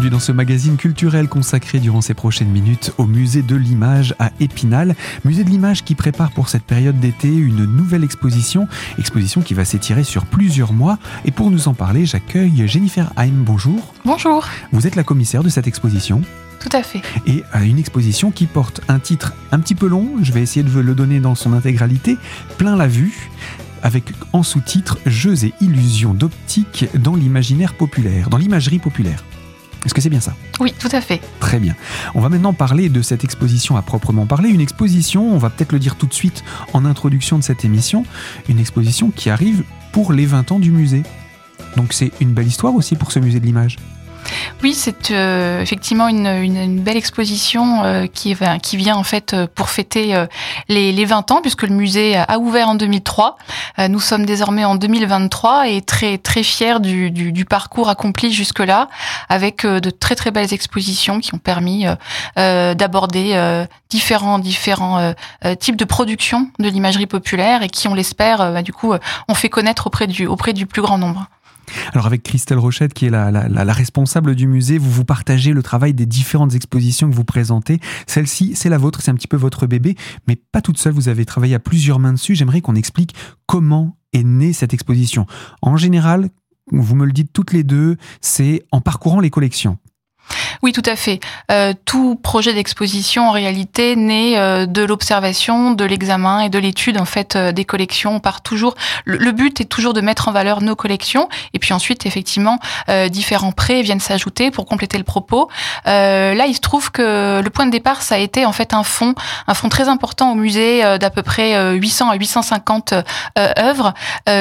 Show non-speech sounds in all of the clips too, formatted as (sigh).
Bienvenue dans ce magazine culturel consacré durant ces prochaines minutes au musée de l'image à Épinal. Musée de l'image qui prépare pour cette période d'été une nouvelle exposition, exposition qui va s'étirer sur plusieurs mois. Et pour nous en parler, j'accueille Jennifer Heim. Bonjour. Bonjour. Vous êtes la commissaire de cette exposition. Tout à fait. Et euh, une exposition qui porte un titre un petit peu long, je vais essayer de le donner dans son intégralité, plein la vue avec en sous-titre Jeux et illusions d'optique dans l'imaginaire populaire, dans l'imagerie populaire. Est-ce que c'est bien ça? Oui, tout à fait. Très bien. On va maintenant parler de cette exposition à proprement parler. Une exposition, on va peut-être le dire tout de suite en introduction de cette émission, une exposition qui arrive pour les 20 ans du musée. Donc c'est une belle histoire aussi pour ce musée de l'image. Oui, c'est euh, effectivement une, belle exposition euh, qui, vient en fait euh, pour fêter les, les, 20 ans, puisque le musée a ouvert en 2003. nous sommes désormais en 2023 et très très fiers du, parcours accompli jusque-là, avec de très très belles expositions qui ont permis d'aborder différents différents types de production de l'imagerie populaire et qui, on l'espère, bah, du coup, on fait connaître auprès du auprès du plus grand nombre. Alors avec Christelle Rochette, qui est la, responsable du musée, vous vous partagez le travail des différentes expositions que vous présentez. Celle-ci, c'est la vôtre, c'est un petit peu votre bébé, mais pas toute seule, vous avez travaillé à plusieurs mains dessus. J'aimerais qu'on explique comment est née cette exposition. En général, vous me le dites toutes les deux, c'est en parcourant les collections. Oui, tout à fait. Euh, tout projet d'exposition, en réalité, naît euh, de l'observation, de l'examen et de l'étude en fait euh, des collections. On part toujours. Le, but est toujours de mettre en valeur nos collections, et puis ensuite, effectivement, différents prêts viennent s'ajouter pour compléter le propos. là, il se trouve que le point de départ, ça a été en fait un fonds, un fonds très important au musée d'à peu près 800 à 850 œuvres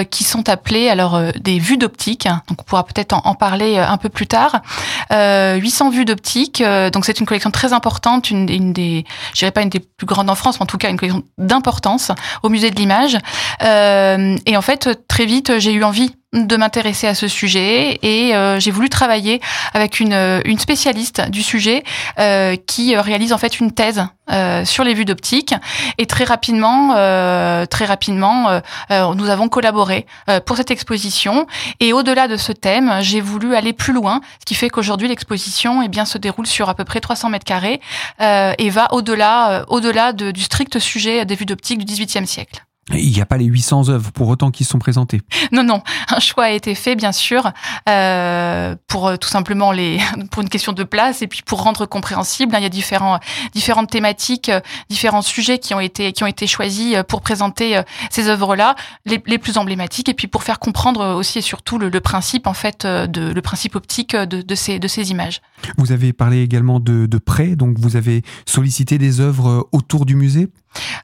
qui sont appelées alors des vues d'optique. Donc, on pourra peut-être en, parler un peu plus tard. 800 vues d'optique. Euh, donc c'est une collection très importante, une, une des, je dirais pas une des plus grandes en France, mais en tout cas une collection d'importance au musée de l'image. Euh, et en fait, très vite, j'ai eu envie de m'intéresser à ce sujet et euh, j'ai voulu travailler avec une, une spécialiste du sujet euh, qui réalise en fait une thèse euh, sur les vues d'optique et très rapidement euh, très rapidement euh, nous avons collaboré pour cette exposition et au-delà de ce thème j'ai voulu aller plus loin ce qui fait qu'aujourd'hui l'exposition eh bien se déroule sur à peu près 300 mètres carrés et va au-delà au-delà de, du strict sujet des vues d'optique du XVIIIe siècle. Il n'y a pas les 800 œuvres pour autant qui sont présentées. Non, non, un choix a été fait, bien sûr, euh, pour euh, tout simplement les, (laughs) pour une question de place et puis pour rendre compréhensible. Hein, il y a différents, différentes thématiques, euh, différents sujets qui ont été, qui ont été choisis euh, pour présenter ces œuvres-là, les, les, plus emblématiques, et puis pour faire comprendre aussi et surtout le, le principe en fait de le principe optique de, de, ces, de ces images. Vous avez parlé également de, de prêts, donc vous avez sollicité des œuvres autour du musée?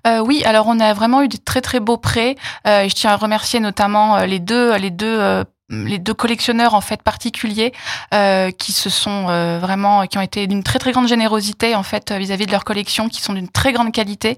Euh, oui, alors on a vraiment eu de très très beaux prêts. Euh, je tiens à remercier notamment euh, les deux les deux les deux collectionneurs en fait particuliers euh, qui se sont euh, vraiment qui ont été d'une très très grande générosité en fait vis-à-vis de leur collection qui sont d'une très grande qualité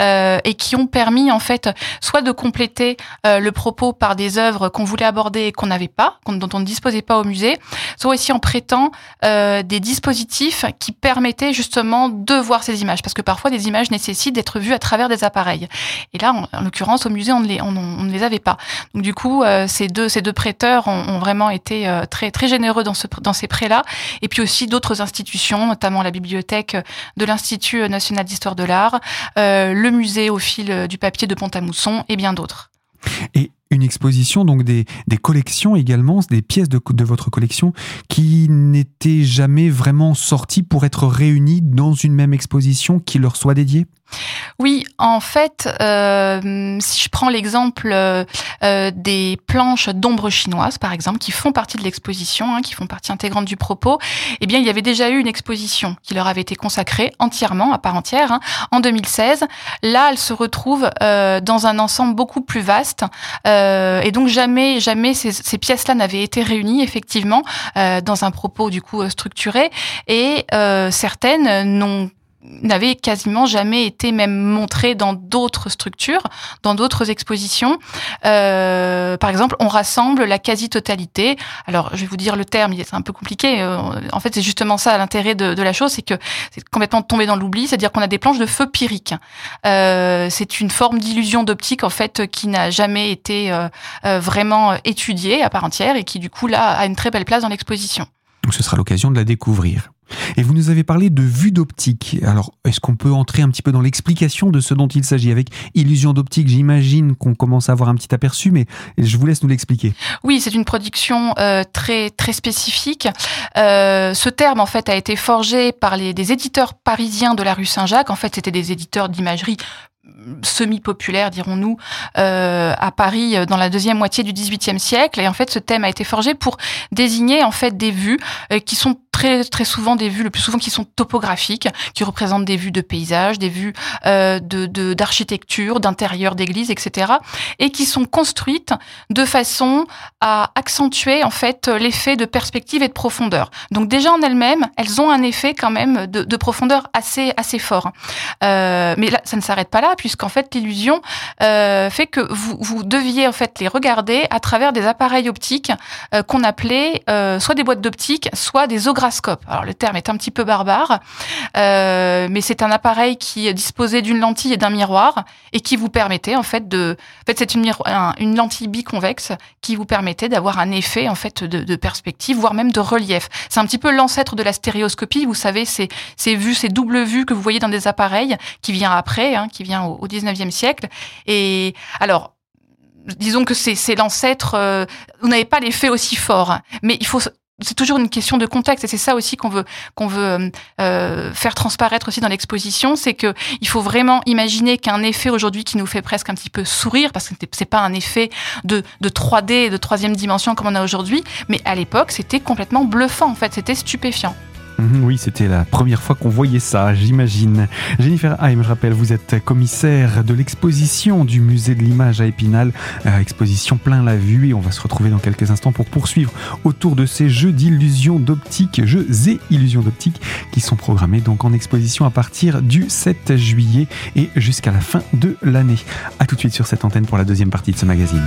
euh, et qui ont permis en fait soit de compléter euh, le propos par des œuvres qu'on voulait aborder et qu'on n'avait pas dont on ne disposait pas au musée soit aussi en prêtant euh, des dispositifs qui permettaient justement de voir ces images. Parce que parfois des images nécessitent d'être vues à travers des appareils. Et là en, en l'occurrence au musée on ne les on, ne les avait pas. Donc du coup euh, ces deux ces deux prêteurs ont, vraiment été euh, très très généreux dans ce ces prêts-là, et puis aussi d'autres institutions, notamment la bibliothèque de l'Institut national d'histoire de l'art, euh, le musée au fil du papier de Pont-à-Mousson et bien d'autres. Et une exposition, donc des, des collections également, des pièces de votre collection qui n'étaient jamais vraiment sorties pour être réunies dans une même exposition qui leur soit dédiée? Oui, en fait, euh, si je prends l'exemple euh, euh, des planches d'ombre chinoise, par exemple, qui font partie de l'exposition, hein, qui font partie intégrante du propos, eh bien, il y avait déjà eu une exposition qui leur avait été consacrée entièrement, à part entière, hein, en 2016. Là, elle se retrouve euh, dans un ensemble beaucoup plus vaste, euh, et donc jamais, jamais ces, ces pièces-là n'avaient été réunies effectivement euh, dans un propos du coup structuré, et certaines n'ont n'avait quasiment jamais été même montré dans d'autres structures, dans d'autres expositions. Euh, par exemple, on rassemble la quasi-totalité. Alors, je vais vous dire le terme, c'est un peu compliqué. Euh, en fait, c'est justement ça l'intérêt de, la chose, c'est que c'est complètement tombé dans l'oubli, c'est-à-dire qu'on a des planches de feu pyrique. Euh, c'est une forme d'illusion d'optique en fait qui n'a jamais été euh, euh, vraiment étudiée à part entière et qui du coup là a une très belle place dans l'exposition. Donc ce sera l'occasion de la découvrir. Et vous nous avez parlé de vue d'optique. Alors, est-ce qu'on peut entrer un petit peu dans l'explication de ce dont il s'agit? Avec illusion d'optique, j'imagine qu'on commence à avoir un petit aperçu, mais je vous laisse nous l'expliquer. Oui, c'est une production euh, très très spécifique. Euh, ce terme, en fait, a été forgé par les, des éditeurs parisiens de la rue Saint-Jacques. En fait, c'était des éditeurs d'imagerie semi-populaire, dirons-nous, euh, à Paris dans la deuxième moitié du XVIIIe siècle. Et en fait, ce thème a été forgé pour désigner en fait des vues qui sont très très souvent des vues, le plus souvent qui sont topographiques, qui représentent des vues de paysages, des vues euh, de d'architecture, d'intérieur d'église, etc. Et qui sont construites de façon à accentuer en fait l'effet de perspective et de profondeur. Donc déjà en elles-mêmes, elles ont un effet quand même de, de profondeur assez assez fort. Euh, mais là, ça ne s'arrête pas là puisqu'en fait l'illusion euh, fait que vous, vous deviez en fait les regarder à travers des appareils optiques qu'on appelait soit des boîtes d'optique, soit des Alors le terme est un petit peu barbare, euh, mais c'est un appareil qui disposait d'une lentille et d'un miroir et qui vous permettait en fait de, en fait c'est une, lentille biconvexe qui vous permettait d'avoir un effet en fait de, perspective, voire même de relief. C'est un petit peu l'ancêtre de la stéréoscopie. Vous savez, ces vues, ces doubles vues que vous voyez dans des appareils, qui vient après, hein, qui vient au, au 19e siècle. Et alors, disons que c'est l'ancêtre. Euh, vous n'avez pas l'effet aussi fort, mais il faut c'est toujours une question de contexte et c'est ça aussi qu'on veut qu'on veut euh, faire transparaître aussi dans l'exposition, c'est que il faut vraiment imaginer qu'un effet aujourd'hui qui nous fait presque un petit peu sourire parce que c'est pas un effet de de 3D de troisième dimension comme on a aujourd'hui, mais à l'époque c'était complètement bluffant en fait, c'était stupéfiant. Mhm, oui, c'était la première fois qu'on voyait ça, j'imagine. Jennifer Haim, je rappelle, vous êtes commissaire de l'exposition du musée de l'image à Épinal, euh, exposition plein la vue, et on va se retrouver dans quelques instants pour poursuivre autour de ces jeux d'illusions d'optique, jeux et illusions d'optique, qui sont programmés donc en exposition à partir du 7 juillet et jusqu'à la fin de l'année. A tout de suite sur cette antenne pour la deuxième partie de ce magazine.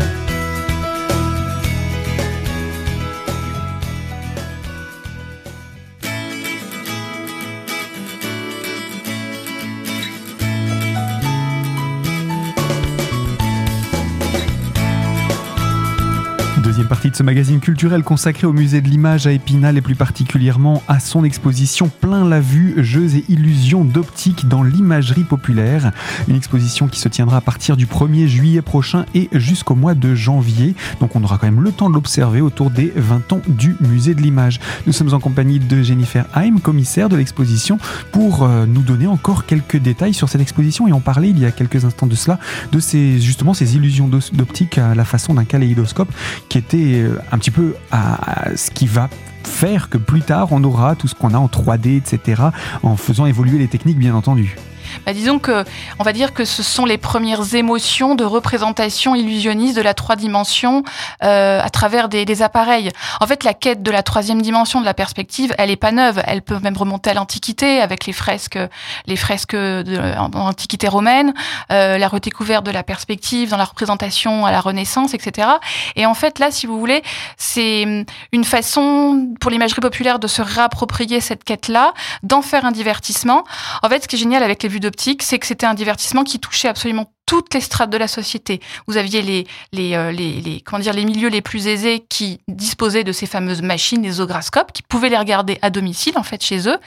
De ce magazine culturel consacré au musée de l'image à Épinal et plus particulièrement à son exposition Plein la vue, jeux et illusions d'optique dans l'imagerie populaire. Une exposition qui se tiendra à partir du 1er juillet prochain et jusqu'au mois de janvier. Donc on aura quand même le temps de l'observer autour des 20 ans du musée de l'image. Nous sommes en compagnie de Jennifer Haim, commissaire de l'exposition, pour euh, nous donner encore quelques détails sur cette exposition et en parler il y a quelques instants de cela, de ces, justement ces illusions d'optique à la façon d'un kaléidoscope qui était euh, un petit peu à ce qui va faire que plus tard on aura tout ce qu'on a en 3D, etc., en faisant évoluer les techniques bien entendu bah, disons que, on va dire que ce sont les premières émotions de représentation illusionniste de la trois dimensions euh, à travers des, appareils. En fait, la quête de la troisième dimension de la perspective, elle est pas neuve. Elle peut même remonter à l'Antiquité avec les fresques, les fresques de romaine, euh, la redécouverte de la perspective dans la représentation à la Renaissance, etc. Et en fait, là, si vous voulez, c'est une façon pour l'imagerie populaire de se réapproprier cette quête-là, d'en faire un divertissement. En fait, ce qui est génial avec les vues d'optique, c'est que c'était un divertissement qui touchait absolument toutes les strates de la société. Vous aviez les, euh, les, les, comment dire, les milieux les plus aisés qui disposaient de ces fameuses machines, les ograscopes, qui pouvaient les regarder à domicile, en fait, chez eux.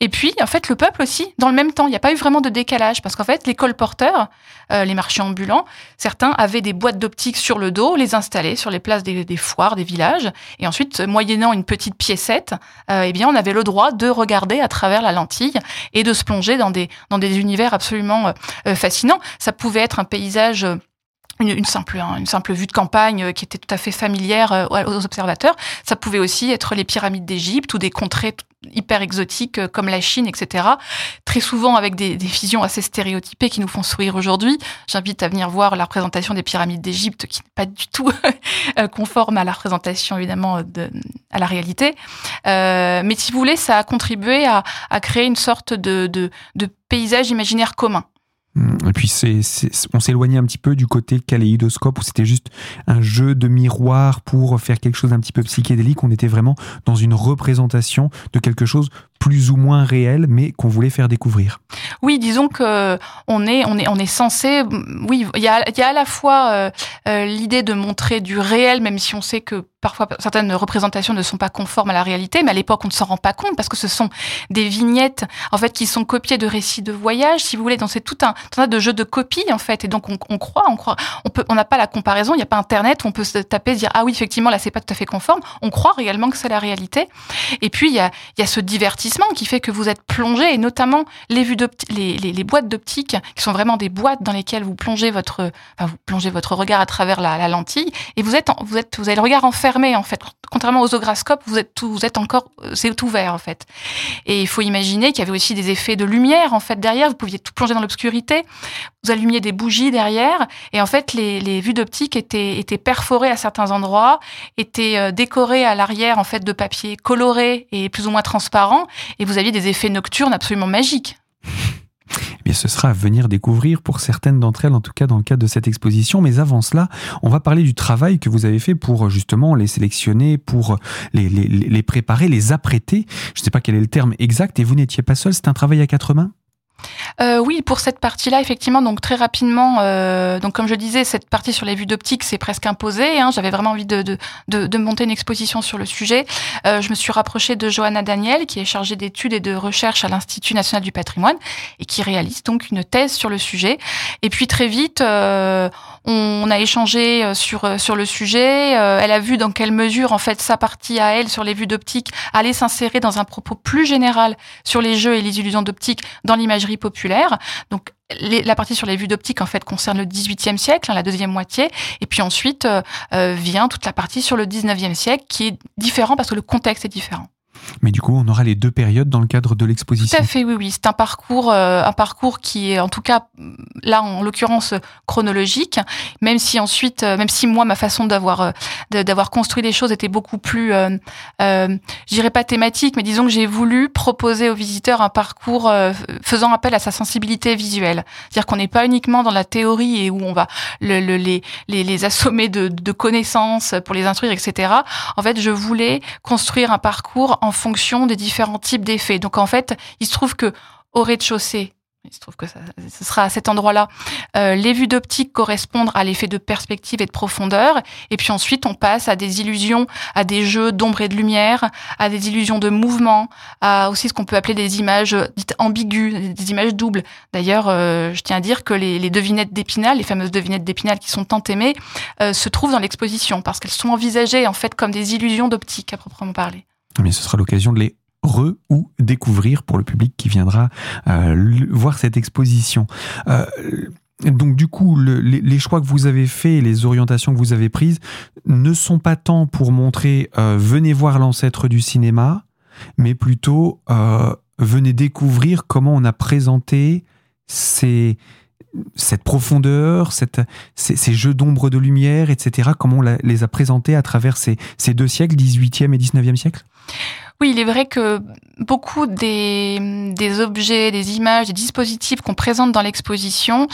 Et puis, en fait, le peuple aussi, dans le même temps. Il n'y a pas eu vraiment de décalage, parce qu'en fait, les colporteurs, euh, les marchands ambulants, certains avaient des boîtes d'optique sur le dos, les installaient sur les places des, des, foires, des villages. Et ensuite, moyennant une petite piécette, euh, eh bien, on avait le droit de regarder à travers la lentille et de se plonger dans des, dans des univers absolument euh, fascinants. Ça pouvait être un paysage une, une, simple, une simple vue de campagne euh, qui était tout à fait familière euh, aux observateurs. Ça pouvait aussi être les pyramides d'Égypte ou des contrées hyper exotiques euh, comme la Chine, etc. Très souvent avec des, visions assez stéréotypées qui nous font sourire aujourd'hui. J'invite à venir voir la représentation des pyramides d'Égypte qui n'est pas du tout (laughs) conforme à la représentation évidemment de, à la réalité. Euh, mais si vous voulez, ça a contribué à, créer une sorte de, de paysage imaginaire commun. Et puis on s'éloignait un petit peu du côté kaléidoscope où c'était juste un jeu de miroir pour faire quelque chose d'un petit peu psychédélique. On était vraiment dans une représentation de quelque chose plus ou moins réel, mais qu'on voulait faire découvrir. Oui, disons que on est, on est, on est censé. Oui, il y a, y a à la fois euh, euh, l'idée de montrer du réel, même si on sait que parfois certaines représentations ne sont pas conformes à la réalité, mais à l'époque on ne s'en rend pas compte parce que ce sont des vignettes en fait qui sont copiées de récits de voyage, si vous voulez. Donc c'est tout un tas de jeux de copies en fait, et donc on, croit, on croit, on peut, on n'a pas la comparaison, il n'y a pas Internet où on peut se taper, se dire ah oui effectivement là c'est pas tout à fait conforme. On croit réellement que c'est la réalité. Et puis il y a, il y a ce divertissement qui fait que vous êtes plongé, et notamment les boîtes d'optique qui sont vraiment des boîtes dans lesquelles vous plongez votre, enfin, vous plongez votre regard à travers la, lentille, et vous êtes, vous êtes, vous avez le regard enfermé en fait. Contrairement aux ograscopes, vous êtes vous êtes encore euh, c'est ouvert en fait. Et il faut imaginer qu'il y avait aussi des effets de lumière en fait derrière. Vous pouviez tout plonger dans l'obscurité. Vous allumiez des bougies derrière et en fait les, les vues d'optique étaient étaient perforées à certains endroits, étaient euh, décorées à l'arrière en fait de papier coloré et plus ou moins transparent et vous aviez des effets nocturnes absolument magiques. Eh bien, ce sera à venir découvrir pour certaines d'entre elles, en tout cas dans le cadre de cette exposition. Mais avant cela, on va parler du travail que vous avez fait pour justement les sélectionner, pour les, les, les préparer, les apprêter. Je ne sais pas quel est le terme exact. Et vous n'étiez pas seul, c'est un travail à quatre mains? Euh, oui, pour cette partie-là, effectivement, donc très rapidement, euh, donc comme je disais, cette partie sur les vues d'optique, c'est presque imposé. Hein, J'avais vraiment envie de, de, de, monter une exposition sur le sujet. Euh, je me suis rapprochée de Johanna Daniel, qui est chargée d'études et de recherche à l'Institut national du patrimoine et qui réalise donc une thèse sur le sujet. Et puis très vite, on a échangé sur sur le sujet. elle a vu dans quelle mesure, en fait, sa partie à elle sur les vues d'optique allait s'insérer dans un propos plus général sur les jeux et les illusions d'optique dans l'imagerie populaire. Donc la partie sur les vues d'optique en fait concerne le XVIIIe siècle, hein, la deuxième moitié, et puis ensuite euh, euh, vient toute la partie sur le XIXe siècle qui est différent parce que le contexte est différent. Mais du coup, on aura les deux périodes dans le cadre de l'exposition. Tout à fait, oui, oui. C'est un parcours, euh, un parcours qui est, en tout cas, là, en l'occurrence, chronologique. Même si ensuite, euh, même si moi, ma façon d'avoir, euh, d'avoir construit les choses était beaucoup plus, euh, euh, je dirais pas thématique, mais disons que j'ai voulu proposer aux visiteurs un parcours faisant appel à sa sensibilité visuelle. C'est-à-dire qu'on n'est pas uniquement dans la théorie et où on va le, les, les, les, assommer de, de connaissances pour les instruire, etc. En fait, je voulais construire un parcours en fonction des différents types d'effets. Donc en fait, il se trouve que au rez-de-chaussée, il se trouve que ça, ce sera à cet endroit-là. Euh, les vues d'optique correspondent à l'effet de perspective et de profondeur. Et puis ensuite, on passe à des illusions, à des jeux d'ombre et de lumière, à des illusions de mouvement, à aussi ce qu'on peut appeler des images dites ambiguës, des images doubles. D'ailleurs, euh, je tiens à dire que les, les devinettes d'Épinal, les fameuses devinettes d'Épinal qui sont tant aimées, euh, se trouvent dans l'exposition parce qu'elles sont envisagées en fait comme des illusions d'optique à proprement parler. Mais ce sera l'occasion de les re ou découvrir pour le public qui viendra euh, voir cette exposition. Euh, donc du coup, le, les, choix que vous avez faits, les orientations que vous avez prises, ne sont pas tant pour montrer euh, venez voir l'ancêtre du cinéma, mais plutôt venez découvrir comment on a présenté ces, cette profondeur, ces, jeux d'ombre de lumière, etc., comment on les a présentés à travers ces, ces deux siècles, 18e et 19e siècle oui, il est vrai que beaucoup des, objets, des images, des dispositifs qu'on présente dans l'exposition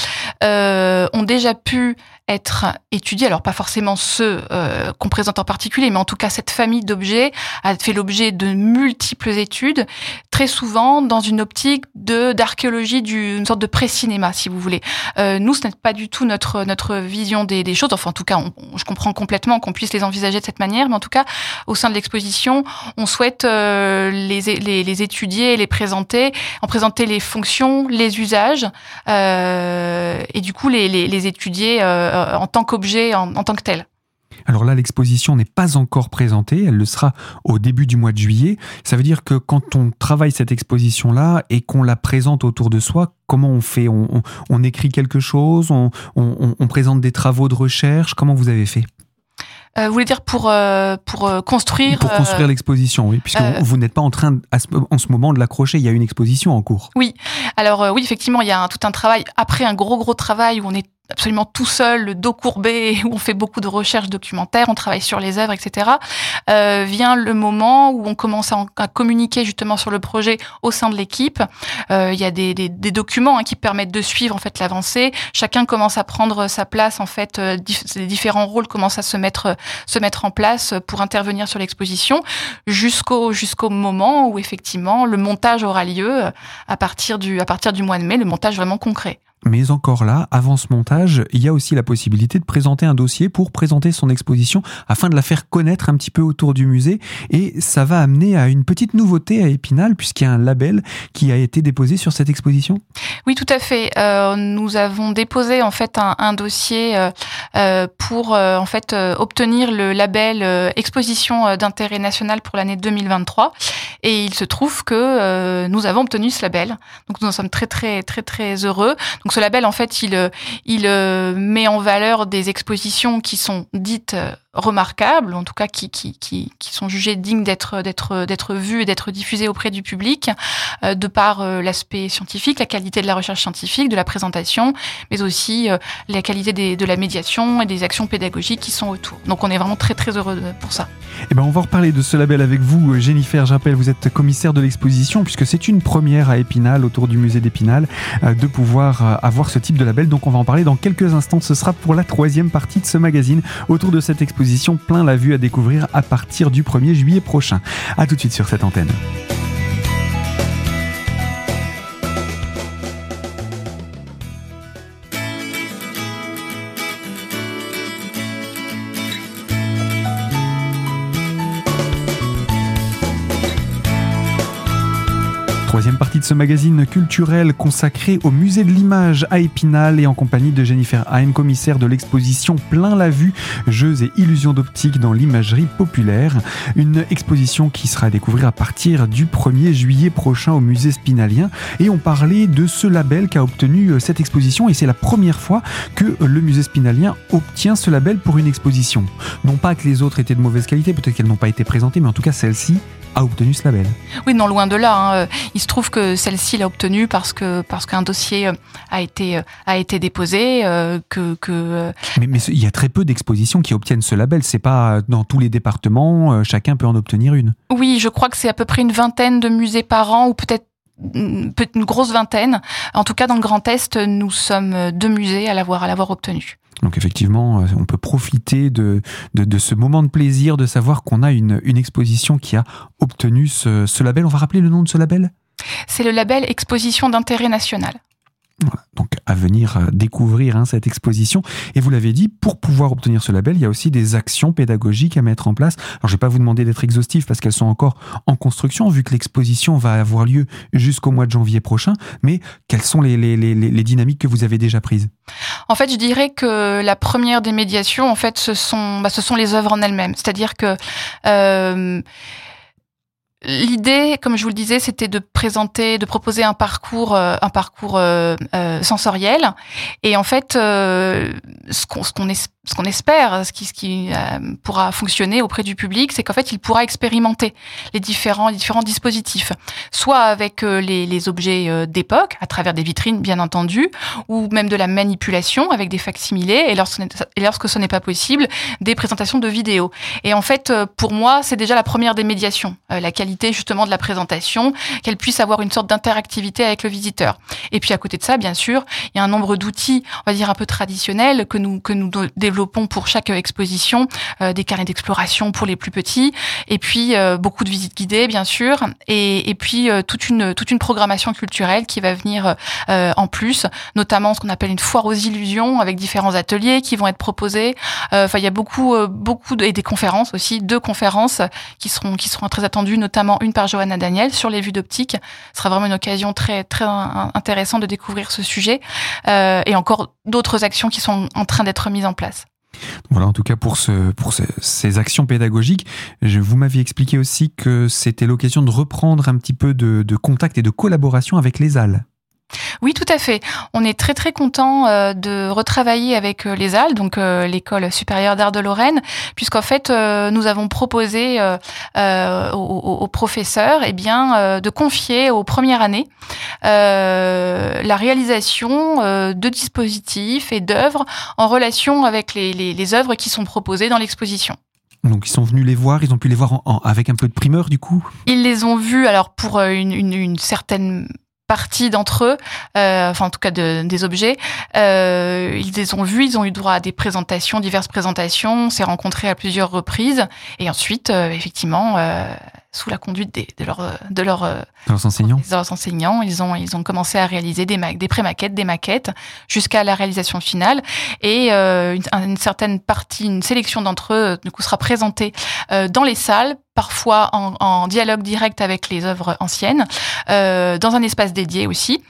euh, ont déjà pu être étudiés. Alors pas forcément ceux euh, qu'on présente en particulier, mais en tout cas cette famille d'objets a fait l'objet de multiples études, très souvent dans une optique de d'archéologie d'une sorte de pré-cinéma, si vous voulez. Euh, nous, ce n'est pas du tout notre notre vision des, des choses. Enfin, en tout cas, on, je comprends complètement qu'on puisse les envisager de cette manière, mais en tout cas, au sein de l'exposition, on souhaite euh, les, les, les, étudier les présenter, en présenter les fonctions, les usages, euh, et du coup les, étudier euh, en tant qu'objet, en, tant que tel. Alors là, l'exposition n'est pas encore présentée, elle le sera au début du mois de juillet. Ça veut dire que quand on travaille cette exposition-là et qu'on la présente autour de soi, comment on fait? On, écrit quelque chose? On, présente des travaux de recherche? Comment vous avez fait? Euh, vous voulez dire pour euh, pour euh, construire Pour construire euh, l'exposition, oui, puisque vous n'êtes pas en train de, en ce moment de l'accrocher. Il y a une exposition en cours. Oui. Alors oui, effectivement, il y a un, tout un travail après un gros gros travail où on est absolument tout seul, le dos courbé, (laughs) où on fait beaucoup de recherches documentaires, on travaille sur les œuvres, etc., euh, vient le moment où on commence à, communiquer justement sur le projet au sein de l'équipe. Euh, il y a des, des, des documents hein, qui permettent de suivre en fait l'avancée. Chacun commence à prendre sa place en fait. Euh, les différents rôles commencent à se mettre se mettre en place pour intervenir sur l'exposition jusqu'au jusqu'au moment où effectivement le montage aura lieu à partir du à partir du mois de mai, le montage vraiment concret. Mais encore là, avant ce montage, il y a aussi la possibilité de présenter un dossier pour présenter son exposition afin de la faire connaître un petit peu autour du musée. Et ça va amener à une petite nouveauté à Épinal puisqu'il y a un label qui a été déposé sur cette exposition. Oui, tout à fait. Euh, nous avons déposé en fait un, dossier euh, euh pour en fait obtenir le label Exposition d'intérêt national pour l'année 2023. Et il se trouve que nous avons obtenu ce label. Donc nous en sommes très très très très heureux. Ce label, en fait, il, euh, il euh, met en valeur des expositions qui sont dites euh, remarquables, en tout cas qui, qui, qui, sont jugées dignes d'être vues et d'être diffusées auprès du public, euh, de par euh, l'aspect scientifique, la qualité de la recherche scientifique, de la présentation, mais aussi euh, la qualité de la médiation et des actions pédagogiques qui sont autour. Donc on est vraiment très très heureux pour ça. Eh ben on va reparler de ce label avec vous, Jennifer. J'appelle, vous êtes commissaire de l'exposition puisque c'est une première à Épinal, autour du musée d'Épinal, de pouvoir avoir ce type de label. Donc on va en parler dans quelques instants. Ce sera pour la troisième partie de ce magazine autour de cette exposition plein la vue à découvrir à partir du 1er juillet prochain. A tout de suite sur cette antenne. Troisième partie de ce magazine culturel consacré au musée de l'image à Épinal et en compagnie de Jennifer Hein, commissaire de l'exposition Plein la vue, jeux et illusions d'optique dans l'imagerie populaire. Une exposition qui sera à découvrir à partir du 1er juillet prochain au musée spinalien. Et on parlait de ce label qu'a obtenu euh, cette exposition et c'est la première fois que le musée spinalien obtient ce label pour une exposition. Non pas que les autres étaient de mauvaise qualité, peut-être qu'elles n'ont pas été présentées, mais en tout cas celle-ci a obtenu ce label. Oui, non, loin de là. Hein. Il se trouve que celle-ci l'a obtenu parce que parce qu'un dossier euh, a été euh, a été déposé, euh, que que. Mais, mais il y a très peu d'expositions qui obtiennent ce label. C'est pas dans tous les départements, chacun peut en obtenir une. Oui, je crois que c'est à peu près une vingtaine de musées par an ou peut-être une grosse vingtaine. En tout cas, dans le Grand Est, nous sommes deux musées à l'avoir à l'avoir obtenu. Donc effectivement, on peut profiter de, ce moment de plaisir, de savoir qu'on a une, une exposition qui a obtenu ce, ce label. On va rappeler le nom de ce label? C'est le label Exposition d'intérêt national. Donc à venir découvrir hein, cette exposition. Et vous l'avez dit, pour pouvoir obtenir ce label, il y a aussi des actions pédagogiques à mettre en place. Alors je ne vais pas vous demander d'être exhaustif parce qu'elles sont encore en construction, vu que l'exposition va avoir lieu jusqu'au mois de janvier prochain. Mais quelles sont les, dynamiques que vous avez déjà prises? En fait, je dirais que la première des médiations, en fait, ce sont, bah, ce sont les œuvres en elles-mêmes. C'est-à-dire que euh, L'idée, comme je vous le disais, c'était de présenter, de proposer un parcours, euh, un parcours euh, euh, sensoriel. Et en fait, euh, ce qu'on ce qu'on ce qu'on espère, ce qui, ce qui euh, pourra fonctionner auprès du public, c'est qu'en fait, il pourra expérimenter les différents, les différents dispositifs, soit avec euh, les, les, objets d'époque, à travers des vitrines, bien entendu, ou même de la manipulation avec des facsimilés, et lorsque, ce n'est pas possible, des présentations de vidéos. Et en fait, pour moi, c'est déjà la première des médiations, la qualité justement de la présentation, qu'elle puisse avoir une sorte d'interactivité avec le visiteur. Et puis à côté de ça, bien sûr, il y a un nombre d'outils, on va dire un peu traditionnels que nous que nous développons pour chaque exposition, euh, des carnets d'exploration pour les plus petits, et puis euh, beaucoup de visites guidées bien sûr, et, et puis euh, toute une toute une programmation culturelle qui va venir en plus, notamment ce qu'on appelle une foire aux illusions avec différents ateliers qui vont être proposés. Enfin, il y a beaucoup beaucoup de, et des conférences aussi, deux conférences qui seront qui seront très attendues, notamment une par Johanna Daniel sur les vues d'optique. Ce sera vraiment une occasion très très intéressante de découvrir ce sujet et encore d'autres actions qui sont en train d'être mises en place. Voilà, en tout cas pour, ce, pour ce, ces actions pédagogiques, je, vous m'aviez expliqué aussi que c'était l'occasion de reprendre un petit peu de, de, contact et de collaboration avec les ALLES. Oui, tout à fait. On est très très content euh, de retravailler avec euh, les AL, donc euh, l'école supérieure d'art de Lorraine, puisqu'en fait nous avons proposé aux, professeurs, eh bien, de confier aux premières années la réalisation de dispositifs et d'œuvres en relation avec les, les, œuvres qui sont proposées dans l'exposition. Donc ils sont venus les voir, ils ont pu les voir avec un peu de primeur du coup? Ils les ont vus alors pour une, une, une certaine partie d'entre eux, euh, enfin en tout cas de, des objets, euh, ils les ont vus, ils ont eu droit à des présentations, diverses présentations, on s'est rencontrés à plusieurs reprises, et ensuite, euh, effectivement, euh, sous la conduite des, de, leur, de, leur, de leurs enseignants, de leurs enseignants, ils ont, ils ont commencé à réaliser des, des pré-maquettes, des maquettes, jusqu'à la réalisation finale, et une, une, certaine partie, une sélection d'entre eux, du coup, sera présentée dans les salles parfois en, en, dialogue direct avec les œuvres anciennes, euh, dans un espace dédié aussi.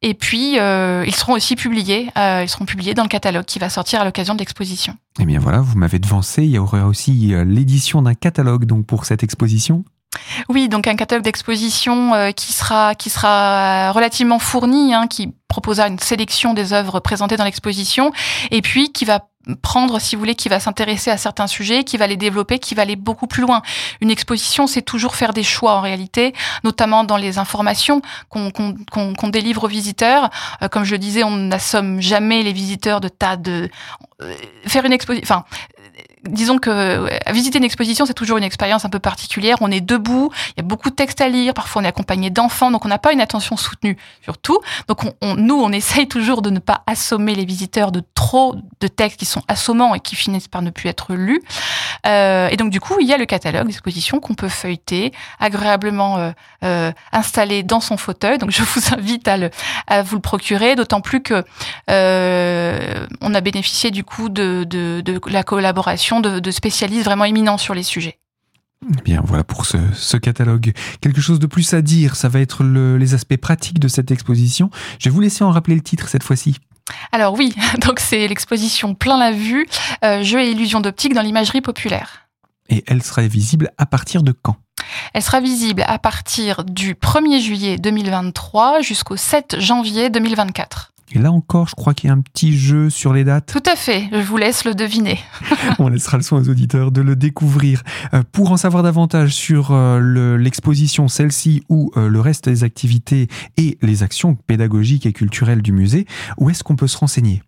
Et puis, euh, ils seront aussi publiés, euh, ils seront publiés dans le catalogue qui va sortir à l'occasion de l'exposition. Eh bien voilà, vous m'avez devancé, il y aura aussi l'édition d'un catalogue donc pour cette exposition. Oui, donc un catalogue d'exposition qui sera qui sera relativement fourni, hein, qui proposera une sélection des œuvres présentées dans l'exposition, et puis qui va prendre, si vous voulez, qui va s'intéresser à certains sujets, qui va les développer, qui va aller beaucoup plus loin. Une exposition, c'est toujours faire des choix en réalité, notamment dans les informations qu'on délivre aux visiteurs. Euh, comme je disais, on n'assomme jamais les visiteurs de tas de euh, faire une exposition. Enfin, disons que visiter une exposition, c'est toujours une expérience un peu particulière. On est debout, il y a beaucoup de textes à lire, parfois on est accompagné d'enfants, donc on n'a pas une attention soutenue sur tout. Donc on, nous, on essaye toujours de ne pas assommer les visiteurs de trop de textes qui sont assommants et qui finissent par ne plus être lus. Euh, et donc du coup, il y a le catalogue d'expositions qu'on peut feuilleter, agréablement euh, euh, installé dans son fauteuil. Donc je vous invite à, vous le procurer, d'autant plus que euh, on a bénéficié du coup de la collaboration de, spécialistes vraiment éminents sur les sujets. Bien, voilà pour ce, catalogue. Quelque chose de plus à dire, ça va être les aspects pratiques de cette exposition. Je vais vous laisser en rappeler le titre cette fois-ci. Alors oui, (laughs) donc c'est l'exposition Plein la vue, euh, jeux et illusions d'optique dans l'imagerie populaire. Et elle sera visible à partir de quand? Elle sera visible à partir du 1er juillet 2023 jusqu'au 7 janvier 2024. Et là encore, je crois qu'il y a un petit jeu sur les dates. Tout à fait, je vous laisse le deviner. (laughs) On laissera le soin aux auditeurs de le découvrir. Euh, pour en savoir davantage sur euh, l'exposition, celle-ci ou euh, le reste des activités et les actions pédagogiques et culturelles du musée, où est-ce qu'on peut se renseigner?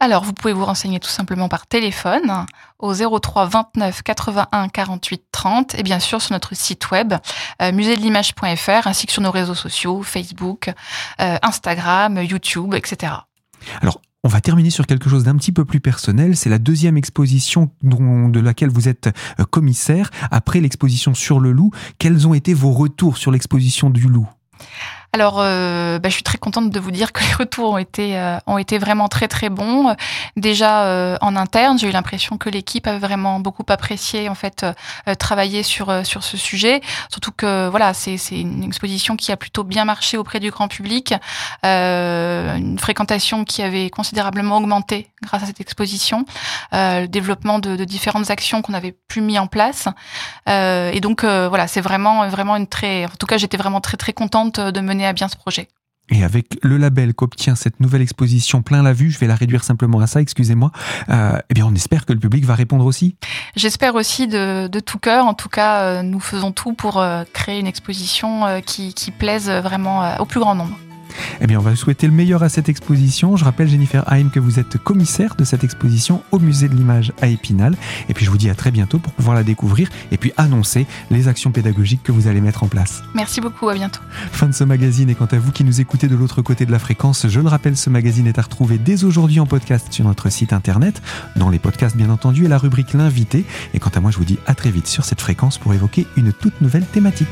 Alors, vous pouvez vous renseigner tout simplement par téléphone au 03 29 81 48 30 et bien sûr sur notre site web euh, muséedelimage.fr ainsi que sur nos réseaux sociaux, Facebook, euh, Instagram, YouTube, etc. Alors, on va terminer sur quelque chose d'un petit peu plus personnel. C'est la deuxième exposition de laquelle vous êtes euh, commissaire. Après l'exposition sur le loup, quels ont été vos retours sur l'exposition du loup? Alors, euh, bah, je suis très contente de vous dire que les (laughs) retours ont été euh, ont été vraiment très très bons. Déjà euh, en interne, j'ai eu l'impression que l'équipe avait vraiment beaucoup apprécié en fait travailler sur sur ce sujet. Surtout que voilà, c'est une exposition qui a plutôt bien marché auprès du grand public, une fréquentation qui avait considérablement augmenté grâce à cette exposition, le développement de, de différentes actions qu'on avait plus mis en place. et donc voilà, c'est vraiment vraiment une très, en tout cas, j'étais vraiment très très contente de mener à bien ce projet. Et avec le label qu'obtient cette nouvelle exposition plein la vue, je vais la réduire simplement à ça, excusez-moi, euh, eh bien on espère que le public va répondre aussi. J'espère aussi de, tout cœur. En tout cas, euh, nous faisons tout pour euh, créer une exposition qui, qui plaise vraiment au plus grand nombre. Eh bien, on va souhaiter le meilleur à cette exposition. Je rappelle, Jennifer Haim, que vous êtes commissaire de cette exposition au Musée de l'Image à Épinal. Et puis, je vous dis à très bientôt pour pouvoir la découvrir et puis annoncer les actions pédagogiques que vous allez mettre en place. Merci beaucoup, à bientôt. Fin de ce magazine. Et quant à vous qui nous écoutez de l'autre côté de la fréquence, je le rappelle, ce magazine est à retrouver dès aujourd'hui en podcast sur notre site internet, dans les podcasts bien entendu, et la rubrique L'invité. Et quant à moi, je vous dis à très vite sur cette fréquence pour évoquer une toute nouvelle thématique.